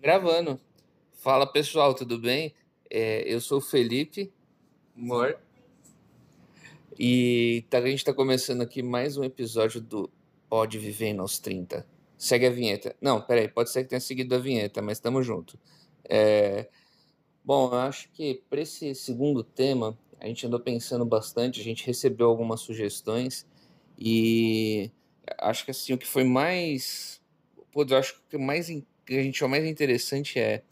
Gravando. Fala pessoal, tudo bem? É, eu sou o Felipe Mor e tá, a gente está começando aqui mais um episódio do Pode Viver nos 30. Segue a vinheta. Não, peraí, pode ser que tenha seguido a vinheta, mas estamos junto. É, bom, eu acho que para esse segundo tema a gente andou pensando bastante, a gente recebeu algumas sugestões e acho que assim o que foi mais, pô, eu acho que mais que a gente achou mais interessante é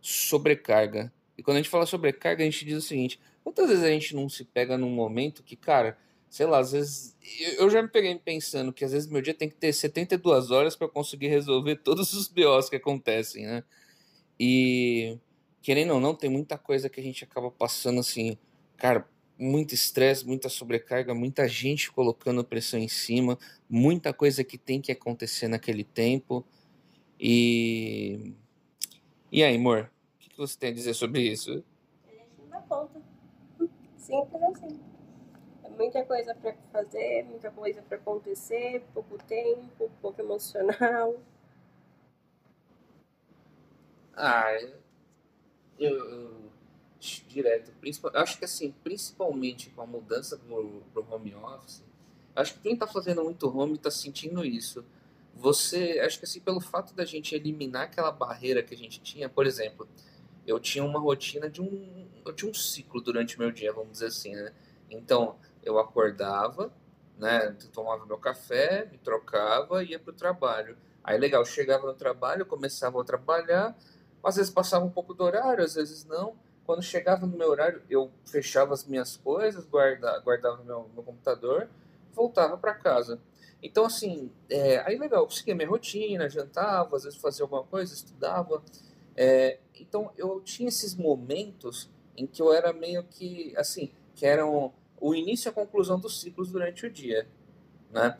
sobrecarga. E quando a gente fala sobrecarga, a gente diz o seguinte: quantas vezes a gente não se pega num momento que, cara, sei lá, às vezes. Eu já me peguei pensando que às vezes meu dia tem que ter 72 horas para conseguir resolver todos os BOs que acontecem, né? E querendo ou não, tem muita coisa que a gente acaba passando assim, cara, muito estresse, muita sobrecarga, muita gente colocando pressão em cima, muita coisa que tem que acontecer naquele tempo. E. E aí, amor? O que você tem a dizer sobre isso? A gente não dá conta. Simples assim. É muita coisa para fazer, muita coisa para acontecer, pouco tempo, pouco emocional. Ah, eu, eu direto, principal, acho que assim, principalmente com a mudança pro, pro home office, acho que quem tá fazendo muito home tá sentindo isso você, acho que assim, pelo fato da gente eliminar aquela barreira que a gente tinha, por exemplo, eu tinha uma rotina de um, eu tinha um ciclo durante o meu dia, vamos dizer assim, né? Então, eu acordava, né, tomava meu café, me trocava e ia pro trabalho. Aí, legal, chegava no trabalho, começava a trabalhar, às vezes passava um pouco do horário, às vezes não. Quando chegava no meu horário, eu fechava as minhas coisas, guarda, guardava meu, meu computador, voltava para casa. Então, assim, é, aí legal, eu seguia minha rotina, jantava, às vezes fazia alguma coisa, estudava. É, então, eu tinha esses momentos em que eu era meio que, assim, que eram o início e a conclusão dos ciclos durante o dia, né?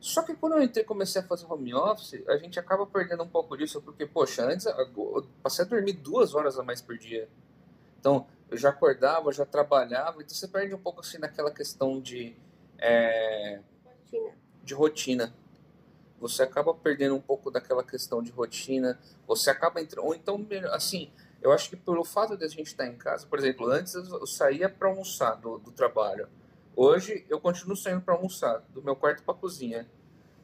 Só que quando eu entrei comecei a fazer home office, a gente acaba perdendo um pouco disso, porque, poxa, antes eu passei a dormir duas horas a mais por dia. Então, eu já acordava, já trabalhava, então você perde um pouco, assim, naquela questão de... É, Rotina de rotina. Você acaba perdendo um pouco daquela questão de rotina, você acaba entrando. Ou então, assim, eu acho que pelo fato de a gente estar em casa, por exemplo, antes eu saía para almoçar do, do trabalho. Hoje eu continuo saindo para almoçar, do meu quarto para a cozinha.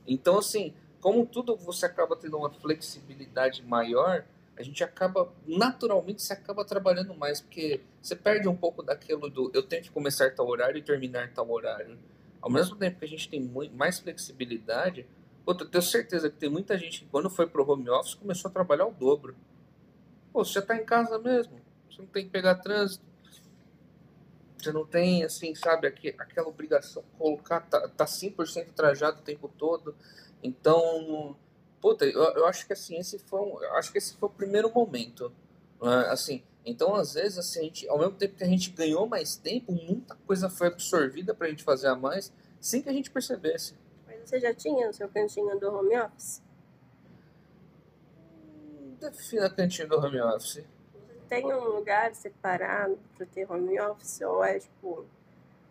Então, assim, como tudo você acaba tendo uma flexibilidade maior, a gente acaba, naturalmente, você acaba trabalhando mais, porque você perde um pouco daquilo do eu tenho que começar tal horário e terminar tal horário. Ao mesmo tempo que a gente tem mais flexibilidade, eu tenho certeza que tem muita gente que quando foi pro home office começou a trabalhar o dobro. Pô, você já tá em casa mesmo, você não tem que pegar trânsito, você não tem, assim, sabe, aquela obrigação colocar, tá, tá 100% trajado o tempo todo. Então, puta, eu, eu acho que assim, esse foi um, acho que esse foi o primeiro momento. Né? Assim, então, às vezes, assim, a gente, ao mesmo tempo que a gente ganhou mais tempo, muita coisa foi absorvida para a gente fazer a mais, sem que a gente percebesse. Mas você já tinha o seu cantinho do home office? Hum, defina cantinho do home office. Tem um lugar separado para ter home office? Ou é tipo,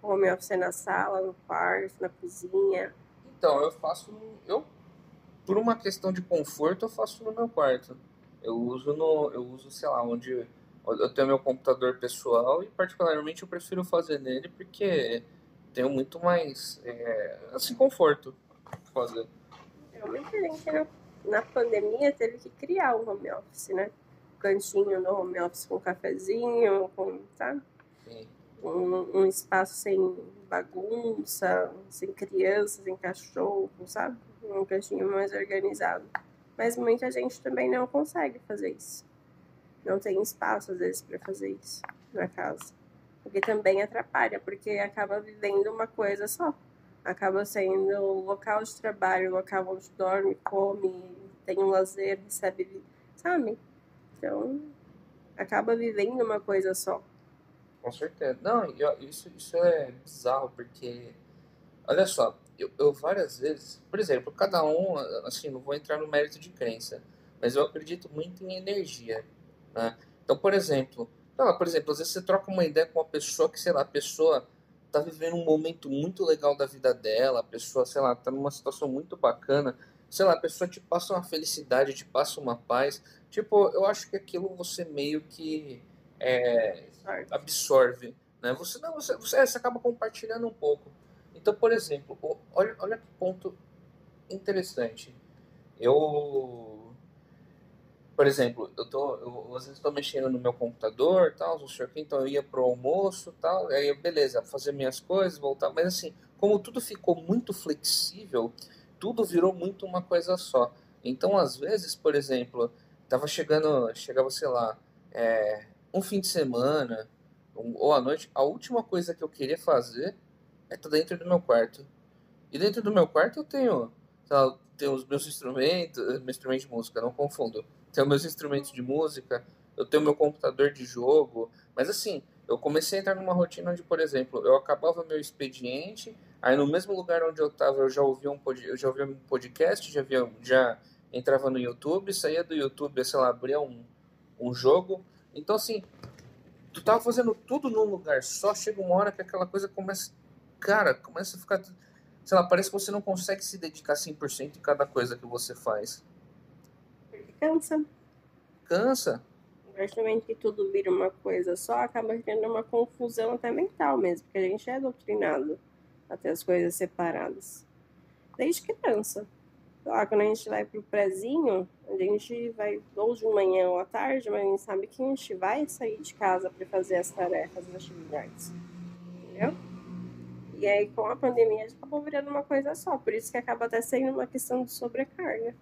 home office é na sala, no quarto, na cozinha? Então, eu faço. Eu, por uma questão de conforto, eu faço no meu quarto. Eu uso no. Eu uso, sei lá, onde eu tenho meu computador pessoal e particularmente eu prefiro fazer nele porque tenho muito mais é, assim conforto fazer. Realmente a gente na, na pandemia teve que criar um home office, né? cantinho no home office com cafezinho, com, sabe? Sim. Um, um espaço sem bagunça, sem crianças, sem cachorro, sabe? Um cantinho mais organizado. Mas muita gente também não consegue fazer isso não tem espaço às vezes para fazer isso na casa. Porque também atrapalha, porque acaba vivendo uma coisa só. Acaba sendo o local de trabalho, o local onde dorme, come, tem um lazer, recebe, sabe? Então, acaba vivendo uma coisa só. Com certeza. Não, isso, isso é bizarro, porque, olha só, eu, eu várias vezes, por exemplo, cada um, assim, não vou entrar no mérito de crença, mas eu acredito muito em energia. Né? Então, por exemplo, lá, por exemplo, às vezes você troca uma ideia com uma pessoa que, sei lá, a pessoa tá vivendo um momento muito legal da vida dela, a pessoa, sei lá, tá numa situação muito bacana. sei lá, a pessoa te passa uma felicidade, te passa uma paz. Tipo, eu acho que aquilo você meio que é, absorve, né? Você não, você, você, é, você acaba compartilhando um pouco. Então, por exemplo, olha, olha que ponto interessante. Eu, por exemplo, eu tô, eu, às vezes estou mexendo no meu computador, tal, sei o que, então eu ia pro almoço, tal, aí beleza, fazer minhas coisas, voltar, mas assim, como tudo ficou muito flexível, tudo virou muito uma coisa só. Então, às vezes, por exemplo, tava chegando, chegava, sei lá, é, um fim de semana um, ou à noite, a última coisa que eu queria fazer é estar dentro do meu quarto. E dentro do meu quarto eu tenho, lá, tenho os meus instrumentos, meu instrumento de música, não confundo. Tenho meus instrumentos de música, eu tenho meu computador de jogo, mas assim, eu comecei a entrar numa rotina onde, por exemplo, eu acabava meu expediente, Aí no mesmo lugar onde eu estava, eu já ouvia um, pod, eu já ouvia um podcast, já, via, já entrava no YouTube, saía do YouTube, sei lá, abria um, um jogo. Então assim, tu tava fazendo tudo num lugar só, chega uma hora que aquela coisa começa, cara, começa a ficar, sei lá, parece que você não consegue se dedicar 100% em cada coisa que você faz. Cansa. Cansa. Momento que tudo vira uma coisa só, acaba tendo uma confusão até mental mesmo, porque a gente é doutrinado a ter as coisas separadas. Desde criança. Lá, quando a gente vai pro prezinho, a gente vai ou de manhã ou à tarde, mas a gente sabe que a gente vai sair de casa para fazer as tarefas, as atividades. Entendeu? E aí, com a pandemia, a gente acabou virando uma coisa só. Por isso que acaba até sendo uma questão de sobrecarga.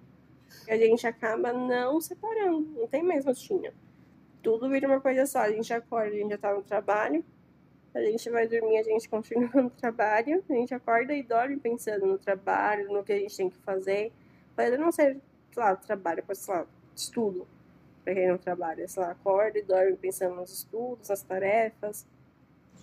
A gente acaba não separando. Não tem mais rotina. Tudo vira uma coisa só. A gente acorda, a gente já tá no trabalho, a gente vai dormir, a gente continua no trabalho, a gente acorda e dorme pensando no trabalho, no que a gente tem que fazer. Pode não ser, sei lá, trabalho, pode ser, lá, estudo, para quem não trabalha. Sei lá, acorda e dorme pensando nos estudos, nas tarefas.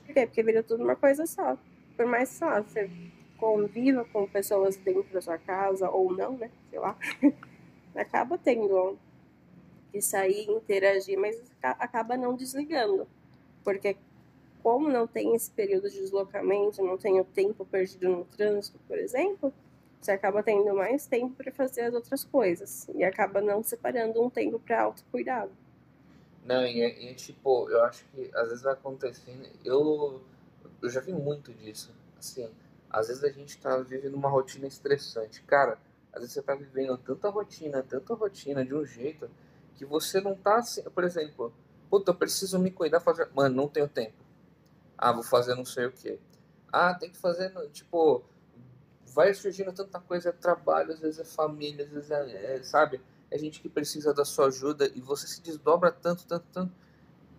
Por quê? Porque vira tudo uma coisa só. Por mais, sei lá, você conviva com pessoas dentro da sua casa, ou não, né? Sei lá. acaba tendo que sair, interagir, mas acaba não desligando. Porque como não tem esse período de deslocamento, não tem o tempo perdido no trânsito, por exemplo, você acaba tendo mais tempo para fazer as outras coisas e acaba não separando um tempo para autocuidado. Não, e, e, tipo, eu acho que às vezes vai acontecendo, eu, eu já vi muito disso, assim, às vezes a gente tá vivendo uma rotina estressante, cara, às vezes você tá vivendo tanta rotina, tanta rotina de um jeito que você não tá assim, por exemplo, puta, eu preciso me cuidar, fazer, mano, não tenho tempo ah, vou fazer não sei o que. Ah, tem que fazer, tipo, vai surgindo tanta coisa, é trabalho, às vezes é família, às vezes é, é, sabe? É gente que precisa da sua ajuda e você se desdobra tanto, tanto, tanto.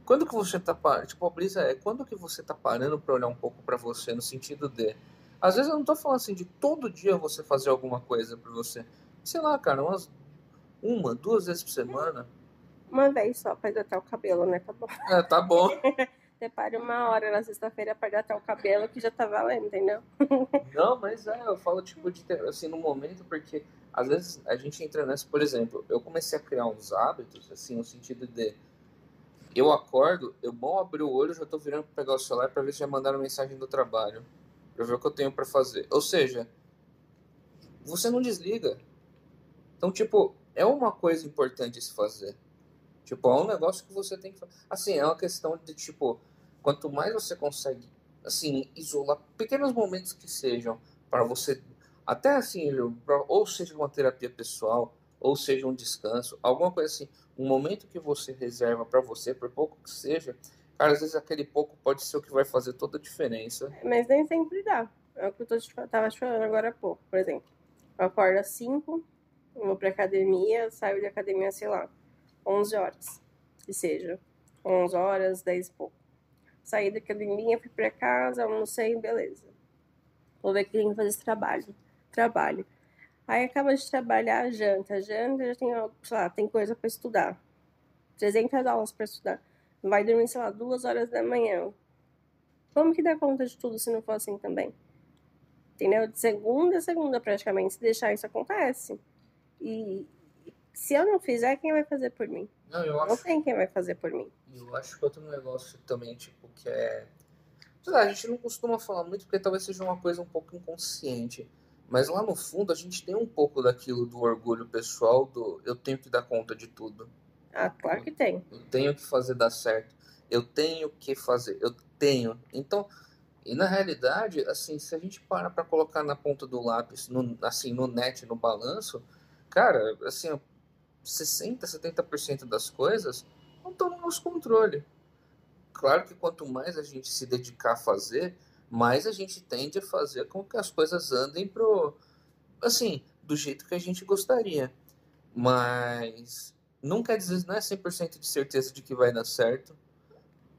Quando que você tá parando? Tipo, a brisa é, quando que você tá parando para olhar um pouco para você, no sentido de... Às vezes eu não tô falando assim de todo dia você fazer alguma coisa para você. Sei lá, cara, umas uma, duas vezes por semana. Uma vez só pra hidratar o cabelo, né? Tá bom. É, tá bom. Separe uma hora na sexta-feira para até o cabelo que já tá valendo, entendeu? Não, mas é, eu falo tipo de ter, assim no momento porque às vezes a gente entra nessa, por exemplo, eu comecei a criar uns hábitos assim no sentido de eu acordo, eu mal abri o olho, já tô virando para pegar o celular para ver se já mandaram mensagem do trabalho, para ver o que eu tenho para fazer. Ou seja, você não desliga. Então, tipo, é uma coisa importante se fazer. Tipo, é um negócio que você tem que fazer. Assim, é uma questão de, tipo, quanto mais você consegue, assim, isolar pequenos momentos que sejam para você, até assim, ou seja uma terapia pessoal, ou seja um descanso, alguma coisa assim, um momento que você reserva para você, por pouco que seja, às vezes aquele pouco pode ser o que vai fazer toda a diferença. Mas nem sempre dá. É o que eu tô tava falando agora há pouco. Por exemplo, eu acordo às 5, vou pra academia, saio da academia, sei lá, 11 horas, que seja. 11 horas, 10 e pouco. Saí da academia, fui para casa, almocei, beleza. Vou ver que tem que fazer esse trabalho. Trabalho. Aí acaba de trabalhar, janta. Janta, já tem, sei lá, tem coisa para estudar. 300 aulas para estudar. Vai dormir, sei lá, duas horas da manhã. Como que dá conta de tudo se não for assim também? Entendeu? De segunda a segunda, praticamente, se deixar isso acontece. E se eu não fizer, quem vai fazer por mim? Não, eu acho. Não tem quem vai fazer por mim. Eu acho que outro negócio também, tipo, que é. Lá, a gente não costuma falar muito porque talvez seja uma coisa um pouco inconsciente. Mas lá no fundo a gente tem um pouco daquilo do orgulho pessoal, do eu tenho que dar conta de tudo. Ah, claro que tem. Eu tenho que fazer dar certo. Eu tenho que fazer. Eu tenho. Então, e na realidade, assim, se a gente para para colocar na ponta do lápis, no, assim, no net, no balanço, cara, assim, 60, 70% das coisas não estão no nosso controle. Claro que quanto mais a gente se dedicar a fazer, mais a gente tende a fazer com que as coisas andem pro assim, do jeito que a gente gostaria. Mas não quer dizer, não é 100% de certeza de que vai dar certo.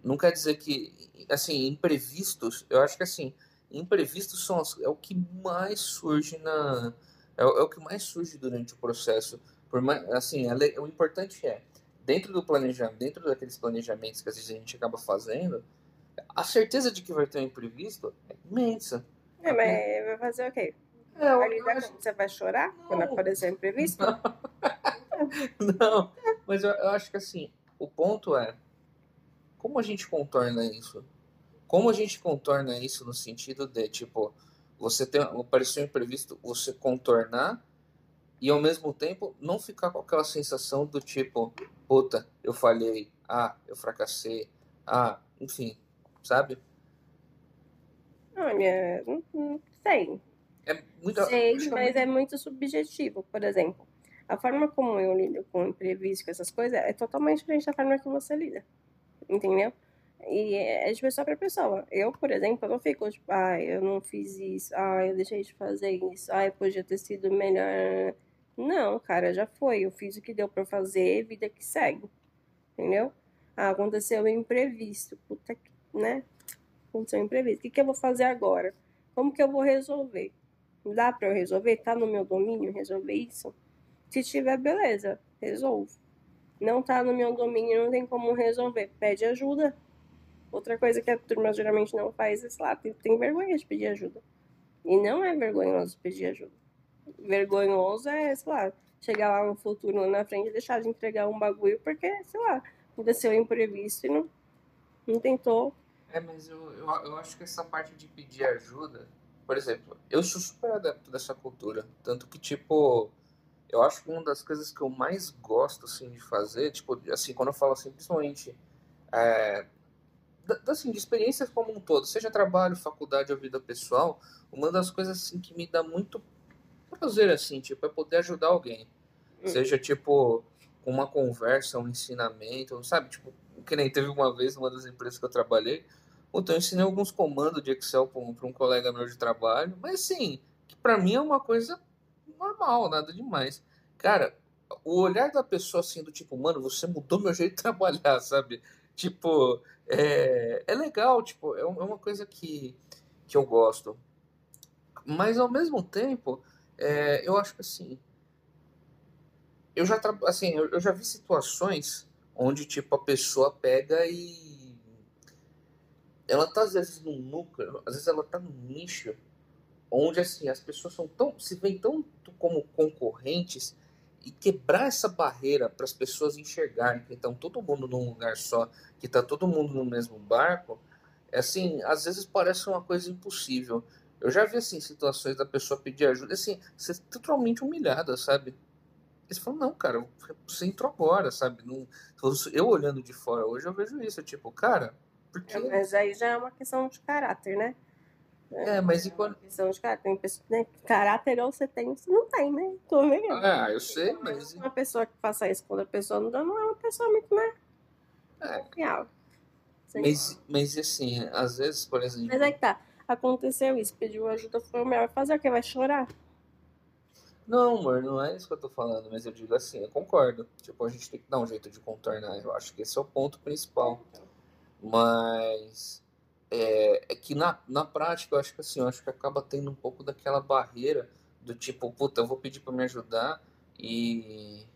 Não quer dizer que, assim, imprevistos, eu acho que assim, imprevistos são é o que mais surge na é, o, é o que mais surge durante o processo. Por mais, assim, é, o importante é dentro do planejamento, dentro daqueles planejamentos que às vezes a gente acaba fazendo, a certeza de que vai ter um imprevisto é imensa. É, mas vai fazer o quê? É. Você vai chorar não. quando aparecer imprevisto? Não, não mas eu, eu acho que assim, o ponto é como a gente contorna isso? Como a gente contorna isso no sentido de, tipo, você tem apareceu um imprevisto, você contornar e ao mesmo tempo não ficar com aquela sensação do tipo, puta, eu falhei, ah, eu fracassei, ah, enfim, sabe? Olha, não, não sei. É muito, sei, mas é muito subjetivo. Por exemplo, a forma como eu lido com imprevisto, com essas coisas, é totalmente diferente da forma que você lida. Entendeu? E é de pessoa para pessoa. Eu, por exemplo, não fico tipo, ah, eu não fiz isso, ah, eu deixei de fazer isso, ah, podia ter sido melhor. Não, cara, já foi. Eu fiz o que deu para fazer, vida que segue. Entendeu? Ah, aconteceu um imprevisto. Puta que, né? Aconteceu um imprevisto. O que, que eu vou fazer agora? Como que eu vou resolver? Dá para eu resolver? Tá no meu domínio resolver isso? Se tiver, beleza, resolvo. Não tá no meu domínio, não tem como resolver. Pede ajuda. Outra coisa que a turma geralmente não faz é, sei lá, tem, tem vergonha de pedir ajuda. E não é vergonhoso pedir ajuda vergonhoso é, sei lá, chegar lá no futuro, lá na frente e deixar de entregar um bagulho porque, sei lá, aconteceu imprevisto e não, não tentou. É, mas eu, eu, eu acho que essa parte de pedir ajuda, por exemplo, eu sou super adepto dessa cultura. Tanto que, tipo, eu acho que uma das coisas que eu mais gosto, assim, de fazer, tipo, assim, quando eu falo assim, principalmente, é, assim, de experiências como um todo, seja trabalho, faculdade ou vida pessoal, uma das coisas, assim, que me dá muito prazer, assim, tipo, é poder ajudar alguém. Hum. Seja, tipo, uma conversa, um ensinamento, sabe? Tipo, que nem teve uma vez numa das empresas que eu trabalhei, então eu ensinei alguns comandos de Excel para um, um, colega meu de trabalho, mas assim, que para mim é uma coisa normal, nada demais. Cara, o olhar da pessoa assim, do tipo, mano, você mudou meu jeito de trabalhar, sabe? Tipo, é, é legal, tipo, é, é uma coisa que, que eu gosto. Mas ao mesmo tempo, é, eu acho que assim. Eu já, assim, eu, já vi situações onde, tipo, a pessoa pega e. Ela tá, às vezes, num núcleo, às vezes ela tá num nicho onde, assim, as pessoas são tão. se veem tanto como concorrentes e quebrar essa barreira para as pessoas enxergarem que estão todo mundo num lugar só, que está todo mundo no mesmo barco, é assim, às vezes parece uma coisa impossível. Eu já vi, assim, situações da pessoa pedir ajuda, assim, ser totalmente humilhada, sabe? Eles falam, não, cara, você entrou agora, sabe? Não, eu olhando de fora hoje, eu vejo isso, tipo, cara, porque... É, mas aí já é uma questão de caráter, né? É, mas e quando... É de caráter. Tem pessoa, né? Caráter ou você tem ou você não tem, né? Tô vendo. Ah, eu sei, mas... Uma pessoa que faça isso quando a pessoa não dá, não é uma pessoa muito, né? É. Real. Mas, mas assim, às vezes, por exemplo... Mas é que tá aconteceu isso, pediu ajuda, foi o melhor. Fazer o que? Vai chorar? Não, amor, não é isso que eu tô falando, mas eu digo assim, eu concordo. Tipo, a gente tem que dar um jeito de contornar. Eu acho que esse é o ponto principal. Mas é, é que na, na prática, eu acho que assim, eu acho que acaba tendo um pouco daquela barreira do tipo, puta, eu vou pedir para me ajudar e.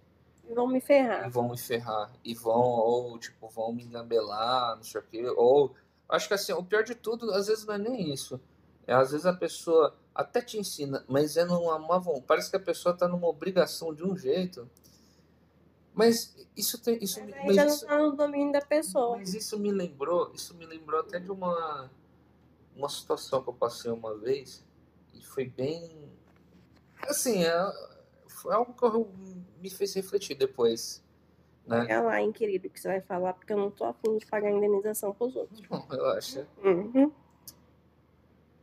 Vão me ferrar. E vão me ferrar. E vão, ou tipo, vão me engambelar, não sei o quê. Ou Acho que assim, o pior de tudo, às vezes não é nem isso. É, às vezes a pessoa até te ensina, mas é numa má vontade. Parece que a pessoa está numa obrigação de um jeito. Mas isso tem. Isso, mas, mas já isso, não está no domínio da pessoa. Mas isso me lembrou, isso me lembrou até de uma, uma situação que eu passei uma vez. E foi bem. Assim, é, foi algo que eu, me fez refletir depois. Né? Olha lá, hein, querido, que você vai falar, porque eu não tô afim de pagar indenização pros outros. Não, relaxa. Uhum.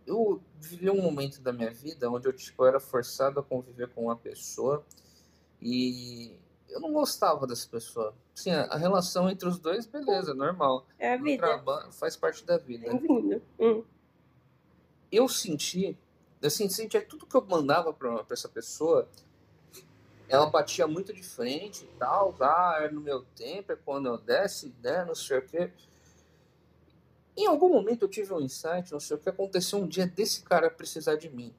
Eu vivi um momento da minha vida onde eu, tipo, eu era forçado a conviver com uma pessoa e eu não gostava dessa pessoa. Sim, a, relação entre os dois, beleza, normal. É a vida. Trabalho, faz parte da vida. Bem-vindo. Hum. Eu senti, assim, sentia tudo que eu mandava pra, pra essa pessoa, ela batia muito de frente e tal, ah, é no meu tempo, é quando eu desce, né, não sei o quê. Em algum momento eu tive um insight, não sei o que aconteceu um dia desse cara precisar de mim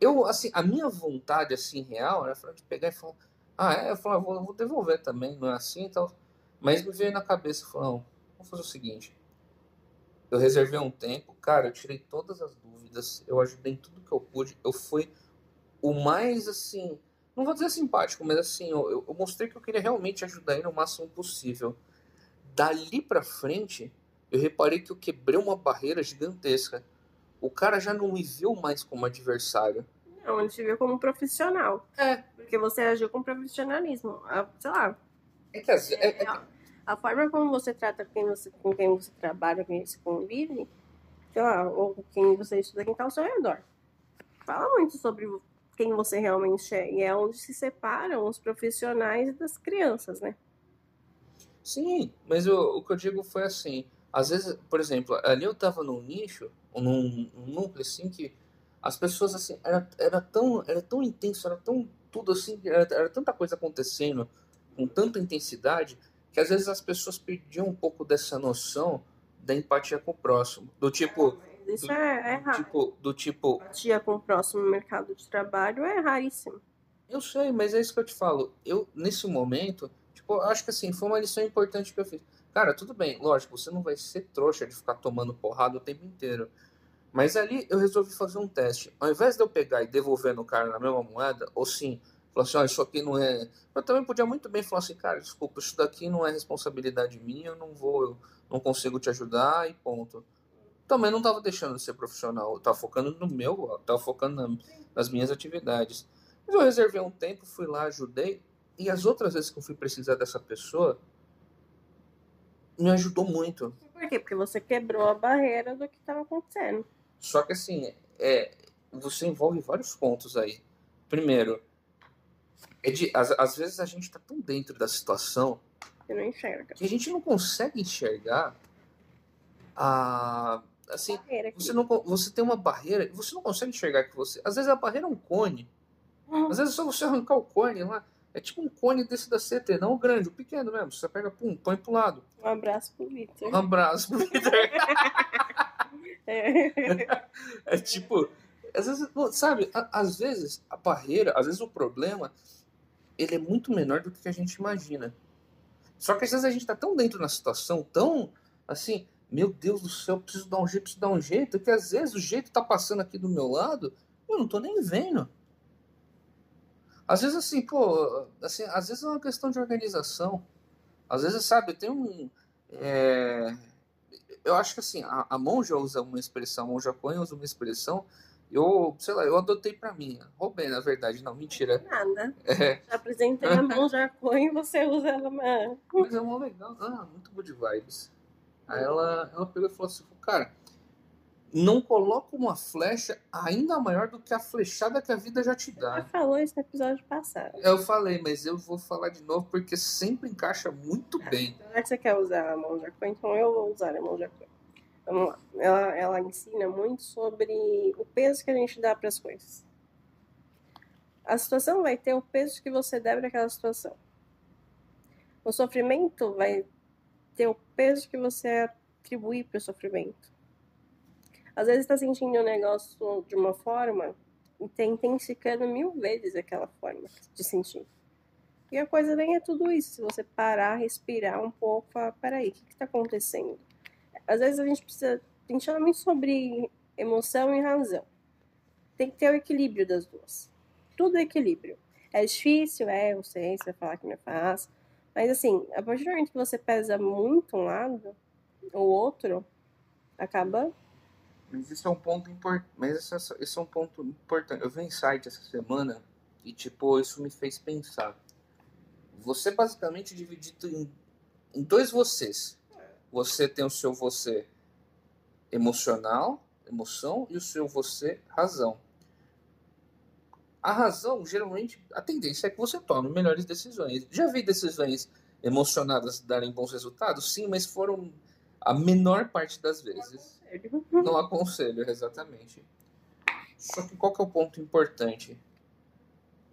eu, assim, a minha vontade, assim, real, era de pegar e falar, ah, é? Eu falei, ah, vou, vou devolver também, não é assim e tal. Mas me veio na cabeça, falou, vamos fazer o seguinte. Eu reservei um tempo, cara, eu tirei todas as dúvidas, eu ajudei em tudo que eu pude, eu fui o mais, assim, não vou dizer simpático, mas assim, eu, eu mostrei que eu queria realmente ajudar ele o máximo possível. Dali pra frente, eu reparei que eu quebrei uma barreira gigantesca o cara já não me viu mais como adversário. Não, ele te viu como profissional. É. Porque você agiu com profissionalismo. Sei lá. É que, é, é, é... A forma como você trata quem você, com quem você trabalha, com quem você convive, sei lá, ou quem você estuda, quem está ao seu redor. Fala muito sobre quem você realmente é. E é onde se separam os profissionais das crianças, né? Sim, mas o, o que eu digo foi assim. Às vezes, por exemplo, ali eu tava num nicho num, num núcleo assim que as pessoas assim era, era tão era tão intenso era tão tudo assim era, era tanta coisa acontecendo com tanta intensidade que às vezes as pessoas perdiam um pouco dessa noção da empatia com o próximo. Do tipo isso do, é, é raro. Tipo, do tipo empatia com o próximo mercado de trabalho é raríssimo. Eu sei mas é isso que eu te falo. Eu nesse momento tipo acho que assim foi uma lição importante que eu fiz Cara, tudo bem, lógico, você não vai ser trouxa de ficar tomando porrada o tempo inteiro. Mas ali eu resolvi fazer um teste. Ao invés de eu pegar e devolver no cara na mesma moeda, ou sim, falar assim, oh, isso aqui não é. Eu também podia muito bem falar assim, cara, desculpa, isso daqui não é responsabilidade minha, eu não vou, eu não consigo te ajudar e ponto. Também não estava deixando de ser profissional, eu tava focando no meu, tava focando na, nas minhas atividades. Mas eu reservei um tempo, fui lá, ajudei, e as outras vezes que eu fui precisar dessa pessoa, me ajudou muito. Por quê? Porque você quebrou a barreira do que estava acontecendo. Só que assim, é, você envolve vários pontos aí. Primeiro, é de, às, às vezes a gente está tão dentro da situação que, não enxerga. que a gente não consegue enxergar a assim você não você tem uma barreira você não consegue enxergar que você às vezes a barreira é um cone uhum. às vezes é só você arrancar o cone lá é tipo um cone desse da CT, não o grande, o pequeno mesmo. Você pega, pum, põe pro lado. Um abraço pro Victor. Um abraço pro Victor. é. é tipo, às vezes, sabe, às vezes a barreira, às vezes o problema, ele é muito menor do que a gente imagina. Só que às vezes a gente tá tão dentro da situação, tão assim, meu Deus do céu, preciso dar um jeito, preciso dar um jeito, que às vezes o jeito tá passando aqui do meu lado, eu não tô nem vendo. Às vezes, assim, pô, assim, às vezes é uma questão de organização. Às vezes, sabe, tem um. É... Eu acho que assim, a, a monja usa uma expressão, a monja Coen usa uma expressão, eu, sei lá, eu adotei pra mim. Roubei, na verdade, não, mentira. Nada. É. Já apresentei a monja Coen e você usa ela na. Mas é uma legal, ah, muito good vibes. Aí ela, ela pegou e falou assim, cara, não coloca uma flecha ainda maior do que a flechada que a vida já te dá. Você falou isso no episódio passado. Eu falei, mas eu vou falar de novo porque sempre encaixa muito ah, bem. Então, você quer usar a mão de Aqua, então eu vou usar a mão de Aqua. Vamos lá. Ela, ela ensina muito sobre o peso que a gente dá para as coisas. A situação vai ter o peso que você deve naquela situação. O sofrimento vai ter o peso que você atribui para o sofrimento. Às vezes está sentindo um negócio de uma forma e está intensificando mil vezes aquela forma de sentir. E a coisa nem é tudo isso. Se você parar, respirar um pouco, falar, peraí, o que está acontecendo? Às vezes a gente precisa. A gente fala muito sobre emoção e razão. Tem que ter o equilíbrio das duas. Tudo é equilíbrio. É difícil, é, eu sei, você vai falar que não é fácil. Mas assim, a partir do momento que você pesa muito um lado, o outro acaba Mas isso é um ponto importante. Mas é, esse é um ponto importante. Eu vi um insight essa semana e, tipo, isso me fez pensar. Você basicamente dividido em, em dois vocês. Você tem o seu você emocional, emoção, e o seu você razão. A razão, geralmente, a tendência é que você tome melhores decisões. Já vi decisões emocionadas darem bons resultados? Sim, mas foram a menor parte das vezes. Não aconselho, exatamente. Só que qual que é o ponto importante?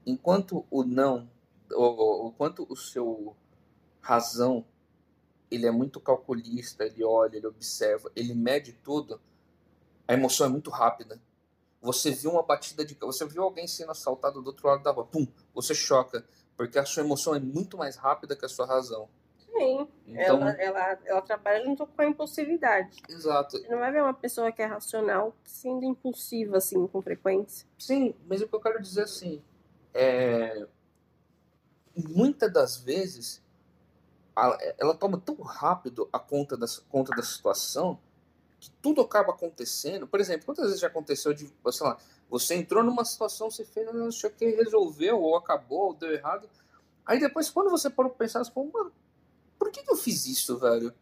Enquanto o não, ou, ou quanto o seu razão, ele é muito calculista, ele olha, ele observa, ele mede tudo, a emoção é muito rápida. Você viu uma batida de. Você viu alguém sendo assaltado do outro lado da rua, pum, você choca, porque a sua emoção é muito mais rápida que a sua razão. Sim, então, ela, ela, ela trabalha junto com a impulsividade. Exato. Você não vai ver uma pessoa que é racional sendo impulsiva, assim, com frequência. Sim, mas o que eu quero dizer assim, é... muitas das vezes ela toma tão rápido a conta da, conta da situação que tudo acaba acontecendo. Por exemplo, quantas vezes já aconteceu de, sei lá, você entrou numa situação, você fez, não sei o que, resolveu, ou acabou, ou deu errado. Aí depois, quando você parou pra pensar, você falou, mano, por que, que eu fiz isso, velho?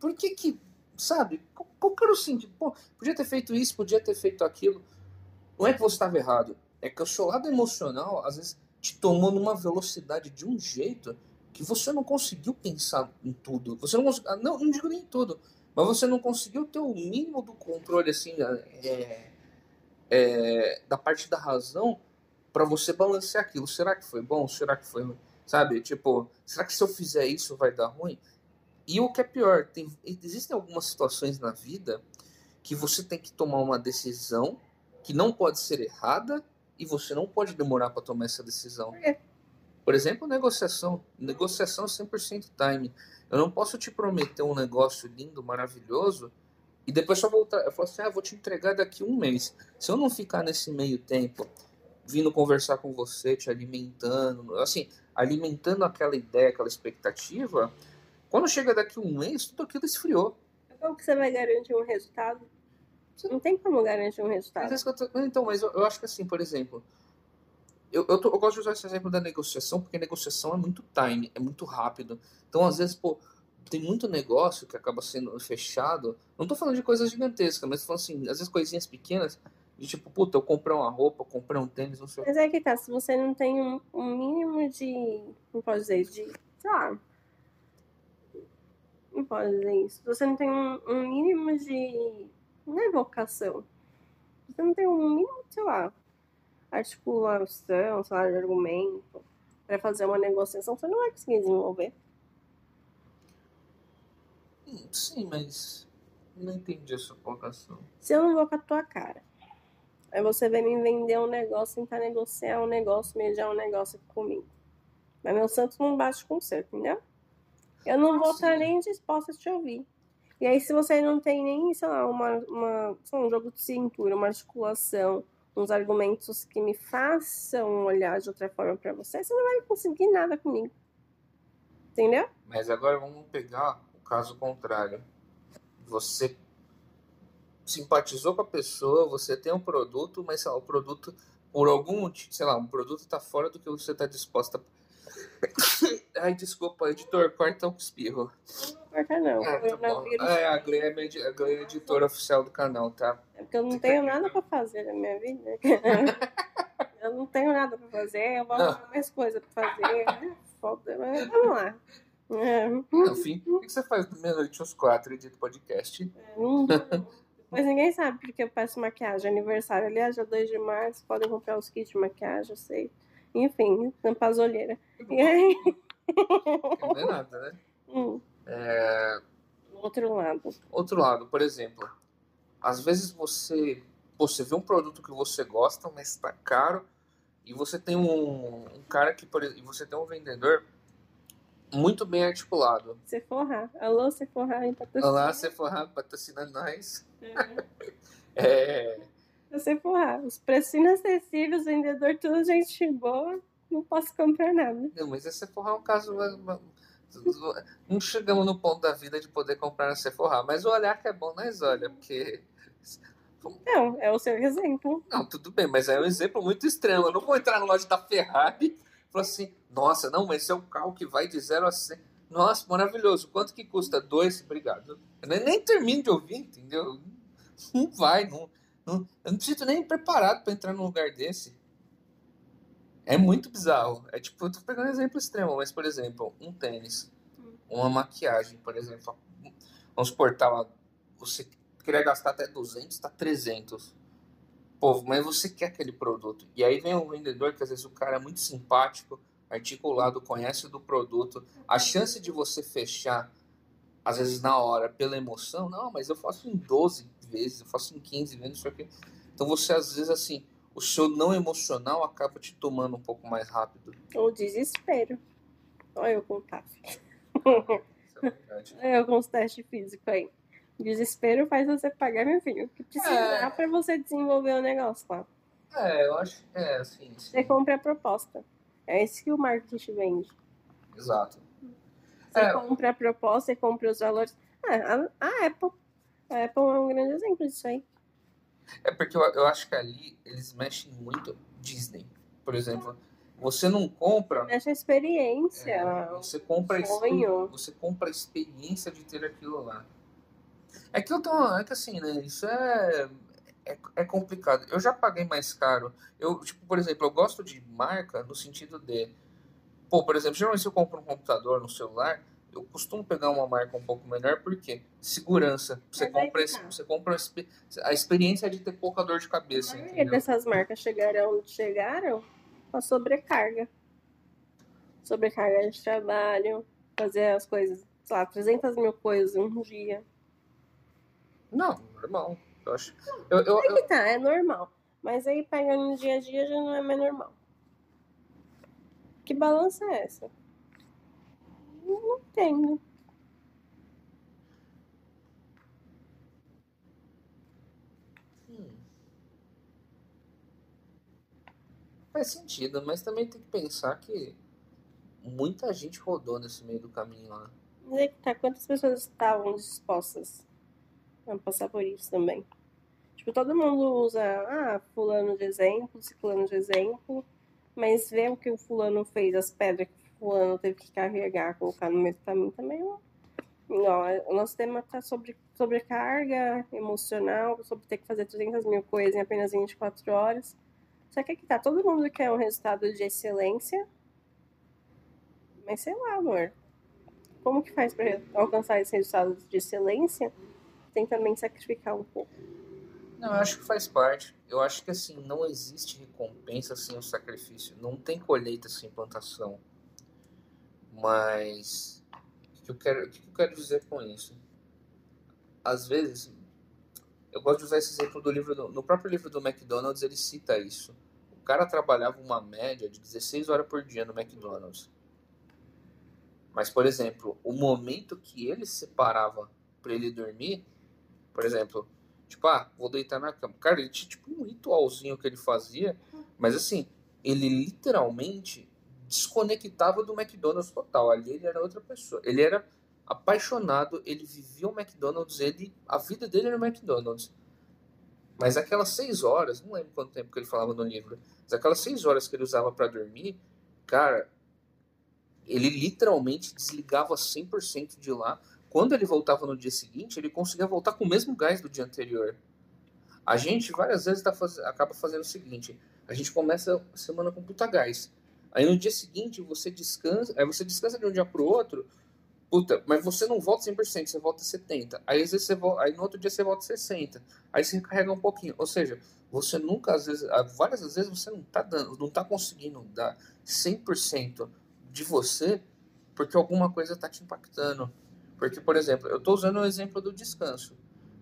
Por que que, sabe, qual, que era o sentido? Pô, podia ter feito isso, podia ter feito aquilo. Não é que você estava errado, é que o seu lado emocional, às vezes, te tomou numa velocidade de um jeito que você não conseguiu pensar em tudo. Você não conseguiu, ah, não, não digo nem tudo, mas você não conseguiu ter o mínimo do controle, assim, é, é, da parte da razão para você balancear aquilo. Será que foi bom? Será que foi ruim? Sabe? Tipo, será que se eu fizer isso vai dar ruim? E o que é pior, tem, existem algumas situações na vida que você tem que tomar uma decisão que não pode ser errada e você não pode demorar para tomar essa decisão. É. Por exemplo, negociação. Negociação 100% time. Eu não posso te prometer um negócio lindo, maravilhoso, e depois só voltar. Eu falo assim: ah, vou te entregar daqui um mês. Se eu não ficar nesse meio tempo, vindo conversar com você, te alimentando, assim, alimentando aquela ideia, aquela expectativa, quando chega daqui um mês, tudo aquilo esfriou. Como que você vai garantir um resultado? Você não tem como garantir um resultado. É. Então, mas eu, eu, acho que assim, por exemplo, eu, eu, tô, eu, gosto de usar esse exemplo da negociação, porque negociação é muito time, é muito rápido. Então, às vezes, pô, tem muito negócio que acaba sendo fechado. Não tô falando de coisas gigantescas, mas tô falando assim, às vezes coisinhas pequenas de tipo, puta, eu comprei uma roupa, comprei um tênis, não sei Mas é que tá, se você não tem um, um mínimo de. Não pode dizer, de. Sei lá. Não pode dizer isso. Se você não tem um, um mínimo de. Não é vocação. Você não tem um mínimo, sei lá, articulação, sei lá, de argumento para fazer uma negociação, você não vai conseguir desenvolver. Hum, sim, mas não entendi a sua colocação. Se eu não vou com a tua cara, Aí você vem me vender um negócio, tentar negociar um negócio, mediar um negócio comigo. Mas meu santo não bate com o seu, entendeu? Eu não vou estar nem disposta a te ouvir. E aí, se você não tem nem, sei lá, uma, uma, lá, um jogo de cintura, uma articulação, uns argumentos que me façam olhar de outra forma para você, você não vai conseguir nada comigo. Entendeu? Mas agora vamos pegar o caso contrário. Você simpatizou com a pessoa, você tem um produto, mas lá, o produto, por algum motivo, sei lá, um produto está fora do que você está disposta. Ai, desculpa, editor, corta o espirro. Não corta não. Ah, tá bom. Ah, é, a Glee é, a é editora oficial do canal, tá? É porque eu não tenho nada para fazer na minha vida. eu não tenho nada para fazer, eu vou arrumar mais coisa para fazer. Né? Foda, mas vamos lá. É. No fim, o que você faz meia-noite aos quatro, edita podcast? É, não, mas ninguém sabe porque eu peço maquiagem. Aniversário, aliás, dia 2 de março, podem comprar os kits de maquiagem, eu sei. Enfim, tampas olheira. E aí... Não é nada, né? Hum. É... Outro lado. Outro lado, por exemplo, às vezes você, você vê um produto que você gosta, mas está caro, e você tem um, um cara que, por exemplo, você tem um vendedor muito bem articulado. Sephora. Alô, Sephora, patrocina. Olá, Sephora, patrocina nós. É. é. Sephora, os preços inacessíveis, vendedor tudo gente boa, não posso comprar nada. Não, mas a Sephora é um caso... Não chegamos no ponto da vida de poder comprar a Sephora, mas o olhar que é bom nós olha, porque... Não, é o seu exemplo. Não, tudo bem, mas é um exemplo muito extremo. Eu não vou entrar na loja da Ferrari falar assim, nossa, não, mas é o carro que vai de 0 a 100. Nossa, maravilhoso. Quanto que custa? Dois? Obrigado. Eu nem, termino de ouvir, entendeu? Não vai, não, não, eu não preciso nem preparado para entrar num lugar desse. É muito bizarro. É tipo, eu tô pegando um exemplo extremo, mas, por exemplo, um tênis, uma maquiagem, por exemplo. Vamos supor, tá, você queria gastar até 200, tá 300. Pô, mas você quer aquele produto. E aí vem um vendedor que às vezes o cara é muito simpático, articulado, conhece do produto. A chance de você fechar, às vezes na hora, pela emoção, não, mas eu faço em 12 vezes, eu faço em 15 vezes, isso aqui. Então você às vezes assim, o seu não emocional acaba te tomando um pouco mais rápido. O desespero. Olha eu com o TAF. É eu com físicos aí. Desespero faz você pagar, meu filho. O que precisa é... pra você desenvolver o negócio lá. É, eu acho. É, assim. Sim. Você compra a proposta. É isso que o marketing vende. Exato. Você é... compra a proposta, você compra os valores. Ah, a, a Apple. A Apple é um grande exemplo disso aí. É porque eu, eu acho que ali eles mexem muito Disney. Por exemplo, você não compra. Mexe a experiência. É, você compra sonho. Você compra a experiência de ter aquilo lá. É que eu tô. É que assim, né? Isso é, é, é complicado. Eu já paguei mais caro. Eu, tipo, por exemplo, eu gosto de marca no sentido de. Pô, por exemplo, geralmente se eu compro um computador no celular, eu costumo pegar uma marca um pouco melhor, porque segurança. Você compra, tá. você compra a experiência de ter pouca dor de cabeça. A maioria dessas marcas chegaram onde chegaram com a sobrecarga. Sobrecarga de trabalho, fazer as coisas, sei lá, 300 mil coisas em um dia. Não, normal. Eu acho. Eu, eu, é que tá, é normal. Mas aí pega no dia a dia já não é mais normal. Que balança é essa? Não entendo. Hum. Faz sentido, mas também tem que pensar que muita gente rodou nesse meio do caminho lá. Mas é que tá, quantas pessoas estavam dispostas a passar por isso também? Tipo, todo mundo usa, ah, fulano de exemplo, ciclano de exemplo, mas vê o que o fulano fez, as pedras que o fulano teve que carregar, colocar no meio do caminho também, ó. o nosso tema tá sobre sobrecarga emocional, sobre ter que fazer 300 mil coisas em apenas 24 horas. Só que aqui tá, todo mundo quer um resultado de excelência, mas sei lá, amor. Como que faz para alcançar esse resultado de excelência? Tem também sacrificar um pouco. Não, eu acho que faz parte. Eu acho que assim, não existe recompensa sem o sacrifício. Não tem colheita sem plantação. Mas o que eu quero, o que eu quero dizer com isso? Às vezes, eu gosto de usar esse exemplo do livro do, no próprio livro do McDonald's, ele cita isso. O cara trabalhava uma média de 16 horas por dia no McDonald's. Mas, por exemplo, o momento que ele separava para ele dormir, por exemplo, tipo, ah, vou deitar na cama. Cara, ele tinha tipo um ritualzinho que ele fazia, mas assim, ele literalmente desconectava do McDonald's total. Ali ele era outra pessoa. Ele era apaixonado, ele vivia o McDonald's, ele, a vida dele era o McDonald's. Mas aquelas seis horas, não lembro quanto tempo que ele falava no livro, mas aquelas seis horas que ele usava para dormir, cara, ele literalmente desligava 100% de lá. Quando ele voltava no dia seguinte, ele conseguia voltar com o mesmo gás do dia anterior. A gente várias vezes tá faz... acaba fazendo o seguinte: a gente começa a semana com puta gás. Aí no dia seguinte você descansa, aí você descansa de um dia pro outro, puta, mas você não volta 100%, você volta 70%. Aí às vezes você volta, aí no outro dia você volta 60%. Aí você recarrega um pouquinho. Ou seja, você nunca, às vezes, várias vezes você não tá dando, não tá conseguindo dar 100% de você porque alguma coisa tá te impactando. Porque, por exemplo, eu tô usando o exemplo do descanso.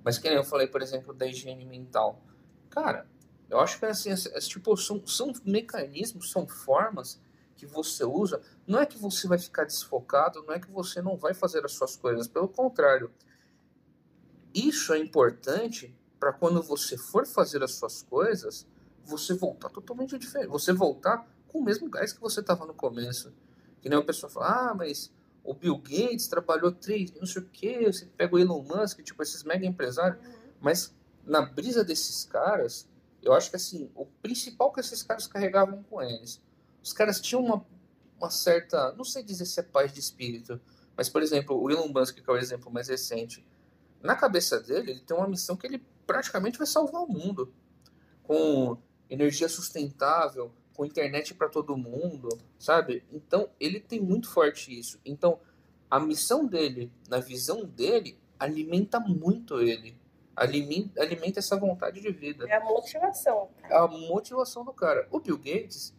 Mas que nem eu falei, por exemplo, da higiene mental. Cara, eu acho que assim, tipo, são, são mecanismos, são formas que você usa. Não é que você vai ficar desfocado, não é que você não vai fazer as suas coisas. Pelo contrário, isso é importante para quando você for fazer as suas coisas, você voltar totalmente diferente. Você voltar com o mesmo gás que você estava no começo. Que nem o pessoal fala, ah, mas o Bill Gates trabalhou três, não sei o que, você pega o Elon Musk, tipo, esses mega empresários. Mas na brisa desses caras, eu acho que assim, o principal que esses caras carregavam com eles, os caras tinham uma, uma certa, não sei dizer se é paz de espírito, mas por exemplo, o Elon Musk, que é o exemplo mais recente, na cabeça dele, ele tem uma missão que ele praticamente vai salvar o mundo. Com energia sustentável, com internet para todo mundo, sabe? Então, ele tem muito forte isso. Então, a missão dele, na visão dele, alimenta muito ele. Alimenta, alimenta essa vontade de vida. É a motivação. A motivação do cara. O Bill Gates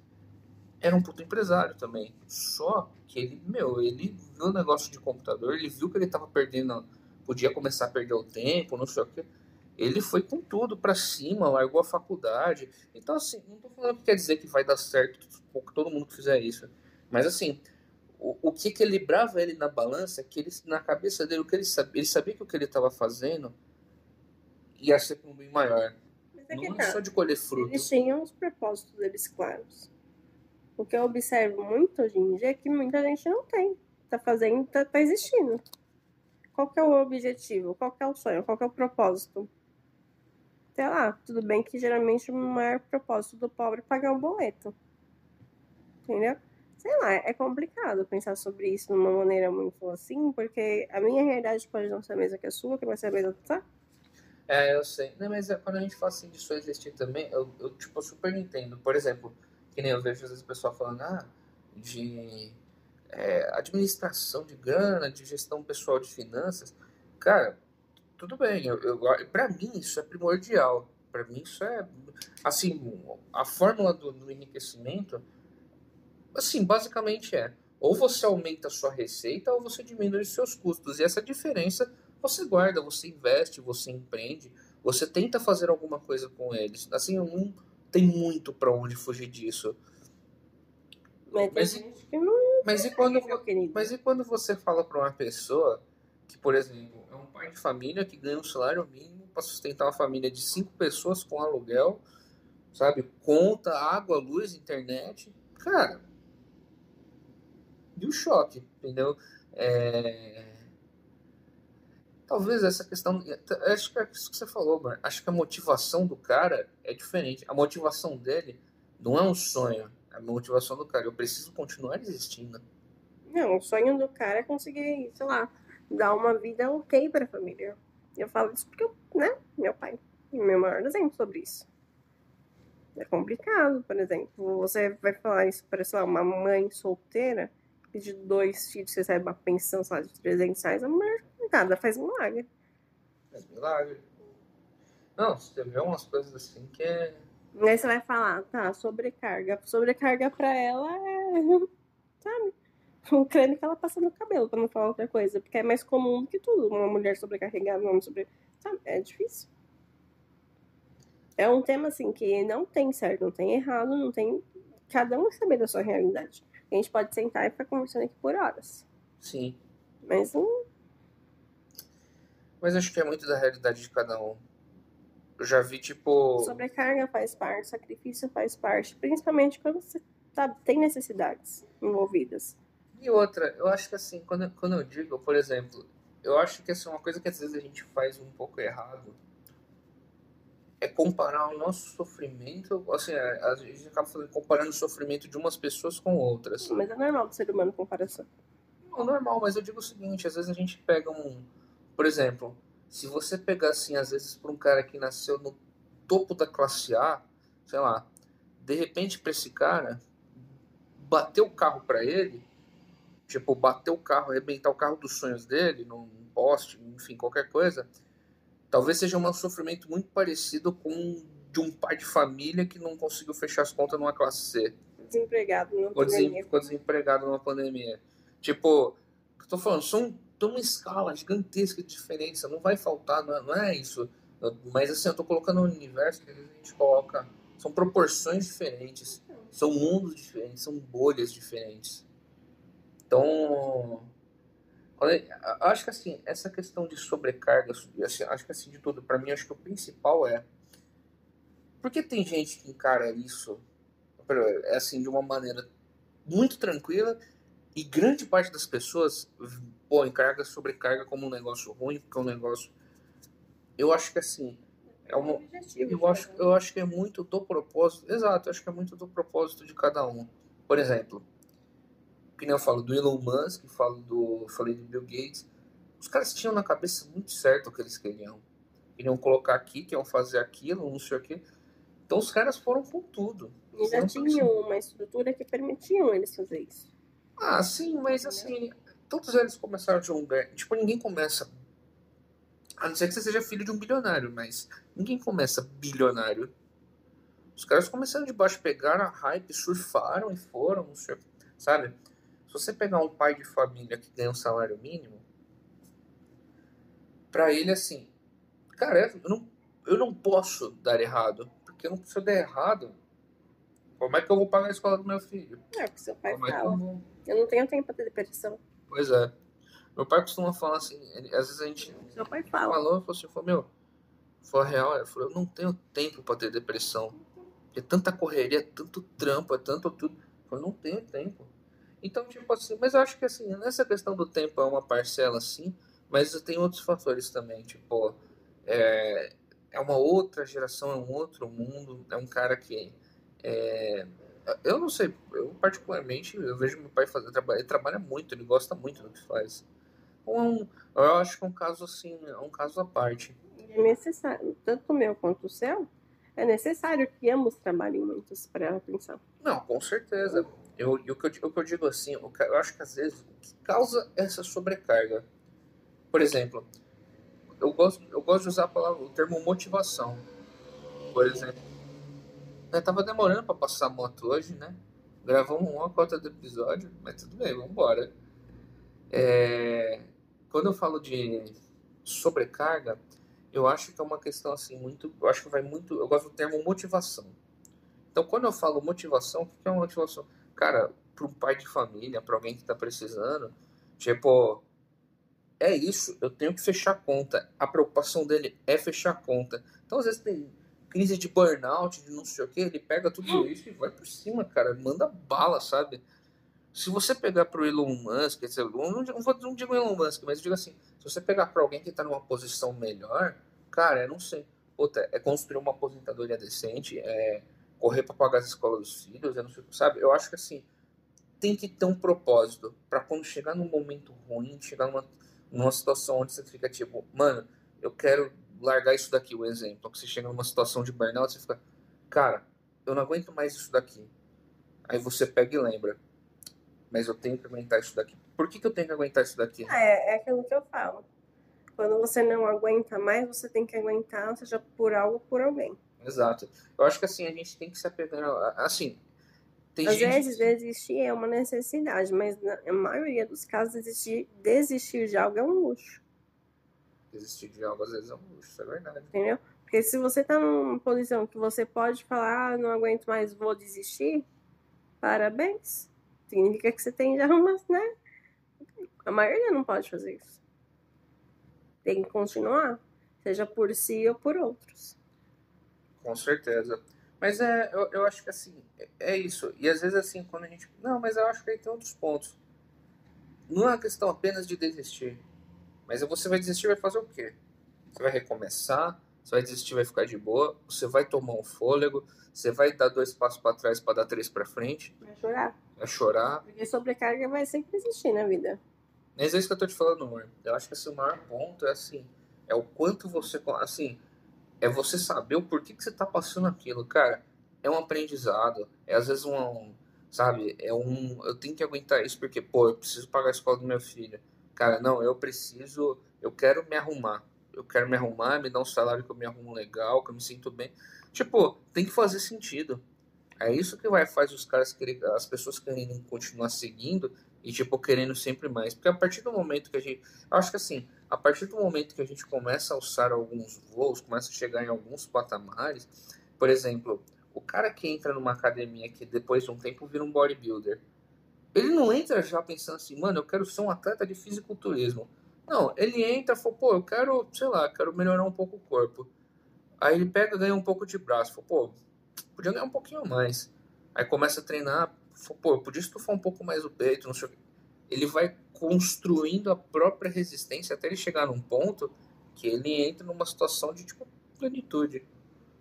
era um puto empresário também. Só que ele, meu, ele viu o negócio de computador, ele viu que ele tava perdendo, podia começar a perder o tempo, não sei o que. Ele foi com tudo para cima, largou a faculdade. Então, assim, não tô falando que quer dizer que vai dar certo todo mundo que fizer isso. Mas, assim, o, o que equilibrava ele na balança é que ele, na cabeça dele, o que ele sabia, ele sabia que o que ele estava fazendo ia ser um bem maior. É não é tá. só de colher frutos. Eles tinham os propósitos deles claros. O que eu observo muito hoje em dia é que muita gente não tem. Tá fazendo, tá, tá existindo. Qual é o objetivo? Qual é o sonho? Qual que é o propósito? Sei lá, tudo bem que geralmente o maior propósito do pobre é pagar um boleto. Entendeu? sei lá, é complicado pensar sobre isso de uma maneira muito assim, porque a minha realidade pode não ser a mesma que a sua, que vai ser a mesma, tá? É, eu sei. Não, mas é, quando a gente fala assim de só existir também, eu, eu tipo, super entendo. Por exemplo, que nem eu vejo às vezes o pessoal falando, ah, de é, administração de grana, de gestão pessoal de finanças. Cara, tudo bem, eu, eu, pra mim isso é primordial. Pra mim isso é, assim, a fórmula do, do enriquecimento Assim, basicamente é, ou você aumenta a sua receita ou você diminui os seus custos. E essa diferença você guarda, você investe, você empreende, você tenta fazer alguma coisa com eles. Assim, não tem muito para onde fugir disso. Mas, mas, e, mas, e quando, mas e quando você fala para uma pessoa que, por exemplo, é um pai de família que ganha um salário mínimo para sustentar uma família de cinco pessoas com aluguel, sabe? Conta, água, luz, internet. Cara, e o choque, entendeu? É... Talvez essa questão. Acho que é isso que você falou, mano. Acho que a motivação do cara é diferente. A motivação dele não é um sonho. É a motivação do cara. Eu preciso continuar existindo. Não, o sonho do cara é conseguir, sei lá, dar uma vida ok pra família. Eu falo isso porque, eu, né, meu pai é meu maior exemplo sobre isso. É complicado, por exemplo. Você vai falar isso para, sei lá, uma mãe solteira de dois filhos recebe uma pensão só de 300 reais, a mulher nada, faz milagre. Faz milagre. Não, você vê umas coisas assim que é. Aí você vai falar, tá, sobrecarga. Sobrecarga pra ela é. Sabe? O creme que ela passa no cabelo, pra não falar outra coisa. Porque é mais comum do que tudo. Uma mulher sobrecarregada, um homem sobre. Sabe? É difícil. É um tema assim que não tem certo, não tem errado, não tem. Cada um saber da sua realidade. A gente pode sentar e ficar conversando aqui por horas. Sim. Mas não. Mas acho que é muito da realidade de cada um. Eu já vi, tipo. Sobrecarga faz parte, sacrifício faz parte. Principalmente quando você tá, tem necessidades envolvidas. E outra, eu acho que assim, quando, quando eu digo, por exemplo, eu acho que é uma coisa que às vezes a gente faz um pouco errado é comparar o nosso sofrimento, assim, é, a gente acaba comparando o sofrimento de umas pessoas com outras. Mas é normal do ser humano comparação. Não, normal, mas eu digo o seguinte, às vezes a gente pega um, por exemplo, se você pegar assim, às vezes para um cara que nasceu no topo da classe A, sei lá, de repente para esse cara bater o carro para ele, tipo, bater o carro, arrebentar o carro dos sonhos dele num poste, enfim, qualquer coisa, Talvez seja um sofrimento muito parecido com de um pai de família que não conseguiu fechar as contas numa classe C. Desempregado numa pandemia. Ficou desempregado numa pandemia. Tipo, eu tô falando, são tão uma escala gigantesca de diferença, não vai faltar, não é, não é isso. Mas assim, eu tô colocando um universo que a gente coloca. São proporções diferentes, são mundos diferentes, são bolhas diferentes. Então, acho que assim, essa questão de sobrecarga, assim, acho que assim de tudo, para mim, acho que o principal é. Porque tem gente que encara isso é assim, de uma maneira muito tranquila e grande parte das pessoas pô, encarga sobrecarga como um negócio ruim, porque é um negócio. Eu acho que assim, é um objetivo. Eu acho, eu acho que é muito do propósito. Exato, eu acho que é muito do propósito de cada um. Por exemplo, que nem eu falo do Elon Musk, falo do, falei do Bill Gates. Os caras tinham na cabeça muito certo o que eles queriam. Queriam colocar aqui, queriam fazer aquilo, não sei o quê. Então os caras foram com tudo. E já tinham uma estrutura que permitiam eles fazer isso. Ah, sim, mas assim, todos eles começaram de um lugar. Tipo, ninguém começa a não ser que você seja filho de um bilionário, mas ninguém começa bilionário. Os caras começaram de baixo, pegaram a hype, surfaram e foram, sabe? Se você pegar um pai de família que ganha um salário mínimo, para ele assim, cara, eu não, eu não posso dar errado, porque não, se eu der errado, como é que eu vou pagar a escola do meu filho? É, porque seu pai como fala. É eu, eu não tenho tempo para ter depressão. Pois é. Meu pai costuma falar assim, ele, às vezes a gente. Seu pai fala. Falou, falou assim, falou, meu, foi real, ele falou, eu não tenho tempo para ter depressão. É tanta correria, é tanto trampo, é tanto tudo. Eu falei, não tenho tempo. Então, tipo assim, mas eu acho que assim, nessa questão do tempo é uma parcela assim, mas tem outros fatores também, tipo, é, é uma outra geração, é um outro mundo, é um cara que. É, eu não sei, eu particularmente, eu vejo meu pai fazer, ele trabalha muito, ele gosta muito do que faz um, eu acho que é um caso assim, é um caso à parte. É necessário, tanto o meu quanto o seu, é necessário que ambos trabalhem muito para atenção. Não, com certeza. Eu, eu, o, que eu, eu digo assim, eu, eu acho que às vezes o que causa essa sobrecarga, por exemplo, eu gosto, eu gosto de usar a palavra, o termo motivação. Por exemplo, eu tava demorando para passar a moto hoje, né? Gravamos uma cota do episódio, mas tudo bem, vamos embora. É, quando eu falo de sobrecarga, eu acho que é uma questão assim muito, eu acho que vai muito, eu gosto do termo motivação. Então, quando eu falo motivação, o que é uma motivação? Cara, para um pai de família, para alguém que está precisando, tipo, é isso, eu tenho que fechar a conta. A preocupação dele é fechar a conta. Então, às vezes tem crise de burnout, de não sei o que, ele pega tudo isso e vai por cima, cara, manda bala, sabe? Se você pegar para o Elon Musk, não, não, vou, não digo Elon Musk, mas digo assim, se você pegar para alguém que está numa posição melhor, cara, eu não sei. Outra, é construir uma aposentadoria decente, é correr para pagar as escolas dos filhos, eu não sei, sabe? Eu acho que assim, tem que ter um propósito para quando chegar num momento ruim, chegar numa, numa situação onde você fica tipo, mano, eu quero largar isso daqui, o exemplo, que você chega numa situação de burnout, você fica, cara, eu não aguento mais isso daqui. Aí você pega e lembra, mas eu tenho que aguentar isso daqui. Por que, que eu tenho que aguentar isso daqui? É, é aquilo que eu falo. Quando você não aguenta mais, você tem que aguentar, seja por algo ou por alguém. Exato. Eu acho que assim, a gente tem que se apegar. Assim. Às gente... vezes desistir é uma necessidade, mas na maioria dos casos desistir, desistir de algo é um luxo. Desistir de algo às vezes é um luxo, isso é verdade. Entendeu? Porque se você tá numa posição que você pode falar, ah, não aguento mais, vou desistir, parabéns significa que você tem já umas, né? A maioria não pode fazer isso. Tem que continuar, seja por si ou por outros. Com certeza. Mas é, eu, eu acho que assim, é, isso. E às vezes assim, quando a gente. Não, mas eu acho que aí tem outros pontos. Não é uma questão apenas de desistir. Mas você vai desistir, vai fazer o quê? Você vai recomeçar, você vai desistir, vai ficar de boa, você vai tomar um fôlego, você vai dar dois passos para trás para dar três para frente. Vai chorar. Vai chorar. Porque sobrecarga vai sempre existir na vida. Mas é isso que eu tô te falando, amor. Eu acho que assim, o maior ponto é assim, é o quanto você, assim, é você saber o porquê que você tá passando aquilo, cara. É um aprendizado, é às vezes um, sabe, é um, eu tenho que aguentar isso porque, pô, eu preciso pagar a escola do meu filho. Cara, não, eu preciso, eu quero me arrumar. Eu quero me arrumar, me dar um salário que eu me arrumo legal, que eu me sinto bem. Tipo, tem que fazer sentido. É isso que vai faz os caras querer, as pessoas querendo continuar seguindo e tipo querendo sempre mais. Porque a partir do momento que a gente, acho que assim, a partir do momento que a gente começa a alçar alguns voos, começa a chegar em alguns patamares, por exemplo, o cara que entra numa academia que depois de um tempo vira um bodybuilder, ele não entra já pensando assim, mano, eu quero ser um atleta de fisiculturismo. Não, ele entra e fala, pô, eu quero, sei lá, quero melhorar um pouco o corpo. Aí ele pega, ganha um pouco de braço. Fala, pô, podia ganhar um pouquinho mais. Aí começa a treinar, pô, podia estufar um pouco mais o peito, não sei o que. Ele vai construindo a própria resistência até ele chegar num ponto que ele entra numa situação de tipo, plenitude.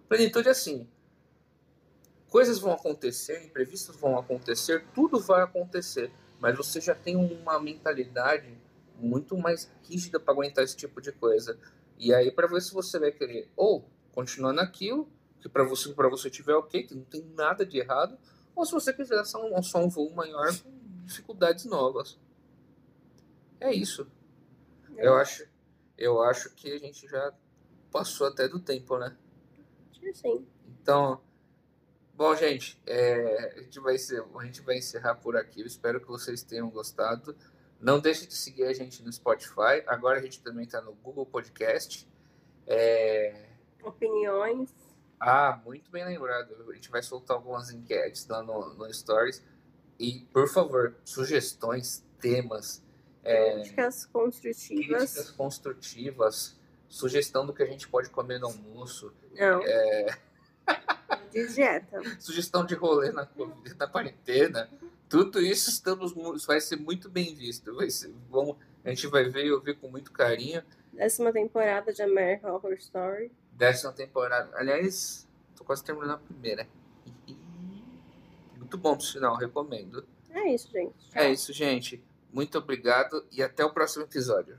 Plenitude é assim. Coisas vão acontecer, imprevistos vão acontecer, tudo vai acontecer, mas você já tem uma mentalidade muito mais rígida para aguentar esse tipo de coisa. E aí para ver se você vai querer ou continuar naquilo, que para você para você tiver ok, que não tem nada de errado, ou se você quiser só um, só um voo maior com dificuldades novas. É isso. É. Eu acho eu acho que a gente já passou até do tempo, né? Sim. Então, bom, gente, é, a, gente vai ser, a gente vai encerrar por aqui. Eu espero que vocês tenham gostado. Não deixe de seguir a gente no Spotify. Agora a gente também está no Google Podcast. É... Opiniões. Ah, muito bem lembrado. A gente vai soltar algumas enquetes lá no, no Stories. E, por favor, sugestões, temas. É... Críticas construtivas. Críticas construtivas. Sugestão do que a gente pode comer no almoço. Não. É... De dieta. Sugestão de rolê na, na quarentena. Tudo isso estamos, vai ser muito bem visto. Vai ser, vamos, a gente vai ver e ouvir com muito carinho. Décima temporada de American Horror Story. Décima temporada. Aliás, tô quase terminando a primeira. Muito bom, por sinal, recomendo. É isso, gente. É isso, gente. Muito obrigado e até o próximo episódio.